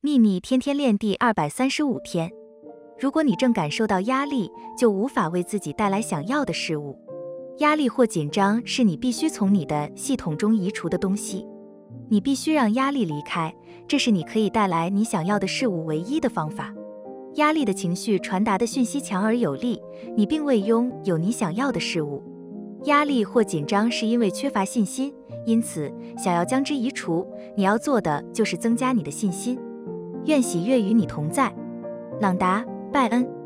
秘密天天练第二百三十五天。如果你正感受到压力，就无法为自己带来想要的事物。压力或紧张是你必须从你的系统中移除的东西。你必须让压力离开，这是你可以带来你想要的事物唯一的方法。压力的情绪传达的讯息强而有力，你并未拥有你想要的事物。压力或紧张是因为缺乏信心，因此想要将之移除，你要做的就是增加你的信心。愿喜悦与你同在，朗达·拜恩。